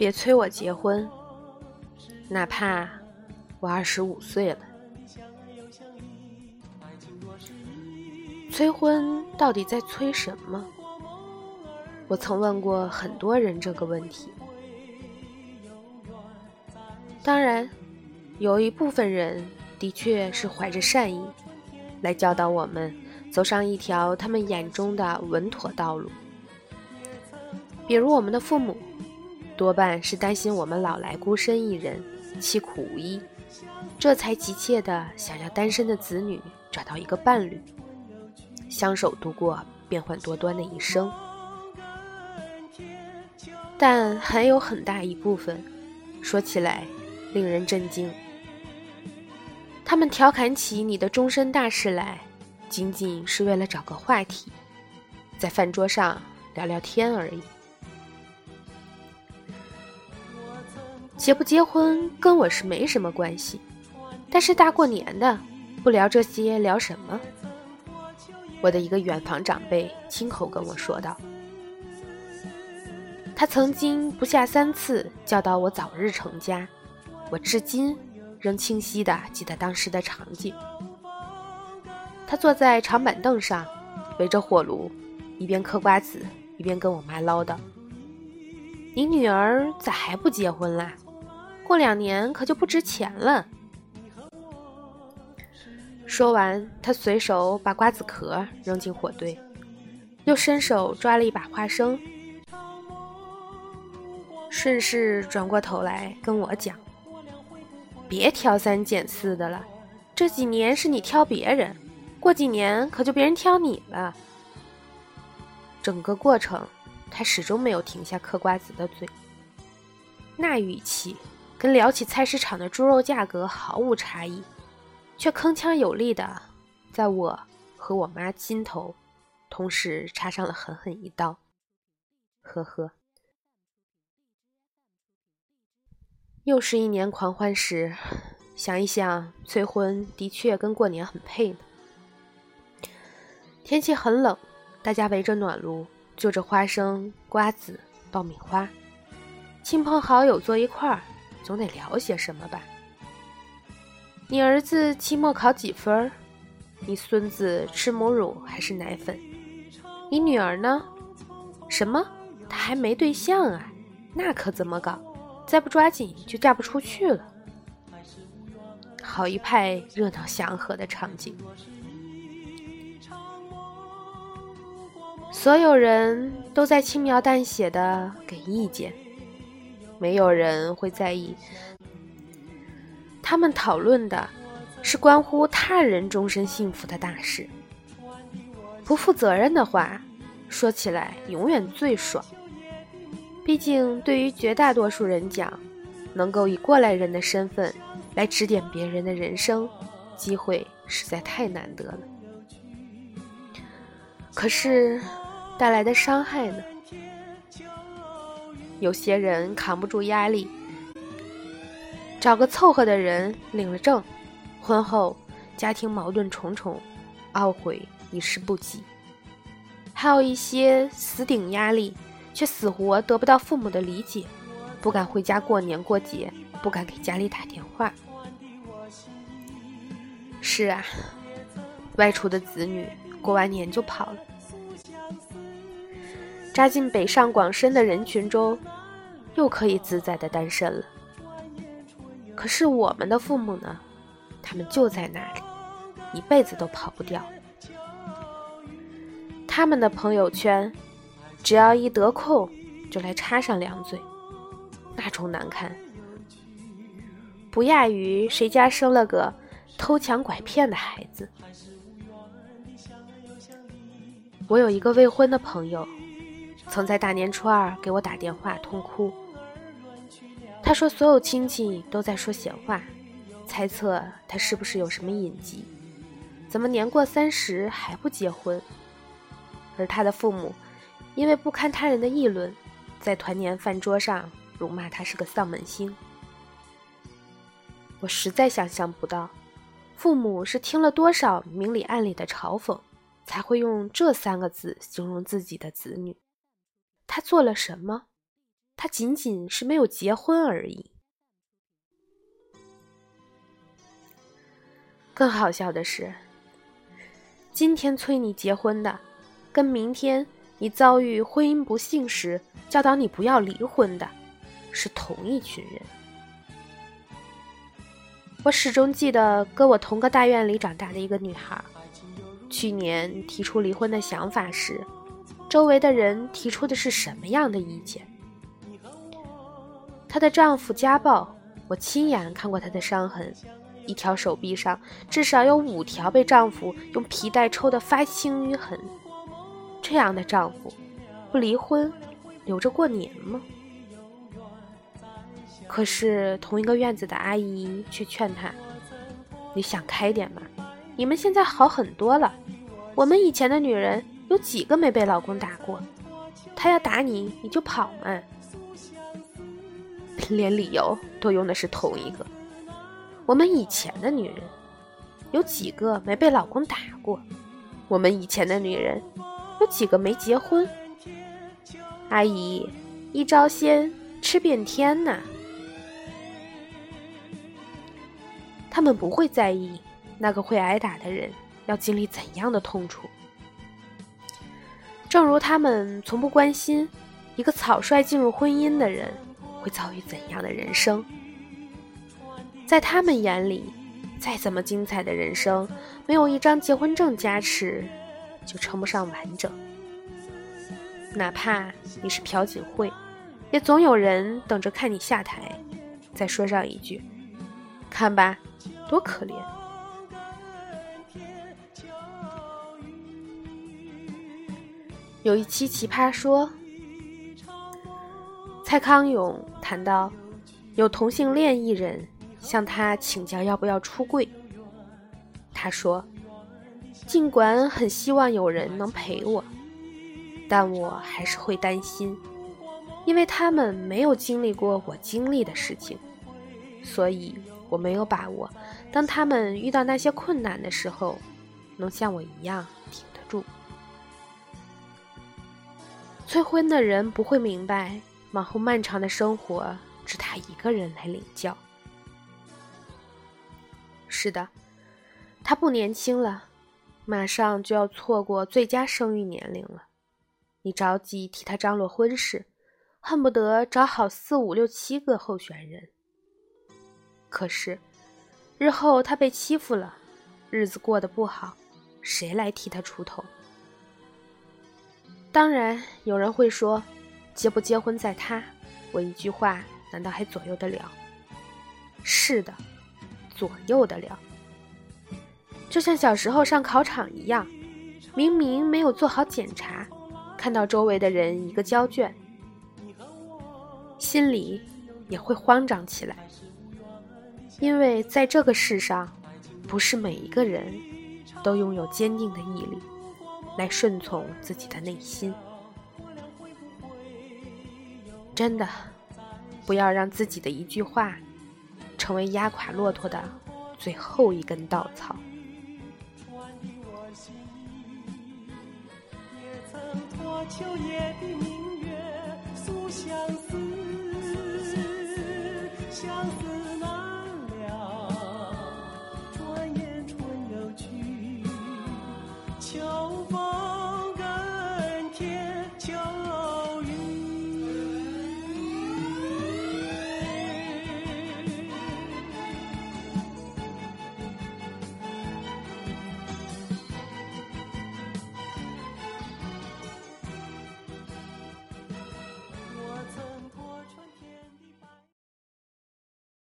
别催我结婚，哪怕我二十五岁了。催婚到底在催什么？我曾问过很多人这个问题。当然，有一部分人的确是怀着善意，来教导我们走上一条他们眼中的稳妥道路。比如我们的父母，多半是担心我们老来孤身一人，凄苦无依，这才急切的想要单身的子女找到一个伴侣。相守度过变幻多端的一生，但还有很大一部分，说起来令人震惊。他们调侃起你的终身大事来，仅仅是为了找个话题，在饭桌上聊聊天而已。结不结婚跟我是没什么关系，但是大过年的，不聊这些聊什么？我的一个远房长辈亲口跟我说道：“他曾经不下三次教导我早日成家，我至今仍清晰地记得当时的场景。他坐在长板凳上，围着火炉，一边嗑瓜子，一边跟我妈唠叨：‘你女儿咋还不结婚啦？过两年可就不值钱了。’”说完，他随手把瓜子壳扔进火堆，又伸手抓了一把花生，顺势转过头来跟我讲：“别挑三拣四的了，这几年是你挑别人，过几年可就别人挑你了。”整个过程，他始终没有停下嗑瓜子的嘴，那语气跟聊起菜市场的猪肉价格毫无差异。却铿锵有力的，在我和我妈心头，同时插上了狠狠一刀。呵呵，又是一年狂欢时，想一想，催婚的确跟过年很配呢。天气很冷，大家围着暖炉，就着花生、瓜子、爆米花，亲朋好友坐一块儿，总得聊些什么吧。你儿子期末考几分？你孙子吃母乳还是奶粉？你女儿呢？什么？她还没对象啊？那可怎么搞？再不抓紧就嫁不出去了。好一派热闹祥和的场景，所有人都在轻描淡写的给意见，没有人会在意。他们讨论的是关乎他人终身幸福的大事。不负责任的话，说起来永远最爽。毕竟，对于绝大多数人讲，能够以过来人的身份来指点别人的人生，机会实在太难得了。可是，带来的伤害呢？有些人扛不住压力。找个凑合的人领了证，婚后家庭矛盾重重，懊悔一时不及；还有一些死顶压力，却死活得不到父母的理解，不敢回家过年过节，不敢给家里打电话。是啊，外出的子女过完年就跑了，扎进北上广深的人群中，又可以自在的单身了。可是我们的父母呢？他们就在那里，一辈子都跑不掉。他们的朋友圈，只要一得空就来插上两嘴，那种难看，不亚于谁家生了个偷抢拐骗的孩子。我有一个未婚的朋友，曾在大年初二给我打电话痛哭。他说：“所有亲戚都在说闲话，猜测他是不是有什么隐疾？怎么年过三十还不结婚？而他的父母，因为不堪他人的议论，在团年饭桌上辱骂他是个丧门星。我实在想象不到，父母是听了多少明里暗里的嘲讽，才会用这三个字形容自己的子女。他做了什么？”他仅仅是没有结婚而已。更好笑的是，今天催你结婚的，跟明天你遭遇婚姻不幸时教导你不要离婚的，是同一群人。我始终记得跟我同个大院里长大的一个女孩，去年提出离婚的想法时，周围的人提出的是什么样的意见？她的丈夫家暴，我亲眼看过她的伤痕。一条手臂上至少有五条被丈夫用皮带抽得发青淤痕。这样的丈夫，不离婚，留着过年吗？可是同一个院子的阿姨却劝她：“你想开点嘛，你们现在好很多了。我们以前的女人有几个没被老公打过？他要打你，你就跑嘛。”连理由都用的是同一个。我们以前的女人，有几个没被老公打过？我们以前的女人，有几个没结婚？阿姨，一招鲜吃遍天呐！他们不会在意那个会挨打的人要经历怎样的痛楚，正如他们从不关心一个草率进入婚姻的人会遭遇怎样的人生。在他们眼里，再怎么精彩的人生，没有一张结婚证加持，就称不上完整。哪怕你是朴槿惠，也总有人等着看你下台，再说上一句：“看吧，多可怜。”有一期《奇葩说》，蔡康永谈到有同性恋艺人。向他请教要不要出柜，他说：“尽管很希望有人能陪我，但我还是会担心，因为他们没有经历过我经历的事情，所以我没有把握，当他们遇到那些困难的时候，能像我一样挺得住。”催婚的人不会明白，往后漫长的生活只他一个人来领教。是的，他不年轻了，马上就要错过最佳生育年龄了。你着急替他张罗婚事，恨不得找好四五六七个候选人。可是，日后他被欺负了，日子过得不好，谁来替他出头？当然，有人会说，结不结婚在他，我一句话难道还左右得了？是的。左右得了，就像小时候上考场一样，明明没有做好检查，看到周围的人一个交卷，心里也会慌张起来，因为在这个世上，不是每一个人都拥有坚定的毅力来顺从自己的内心。真的，不要让自己的一句话。成为压垮骆驼的最后一根稻草。相思。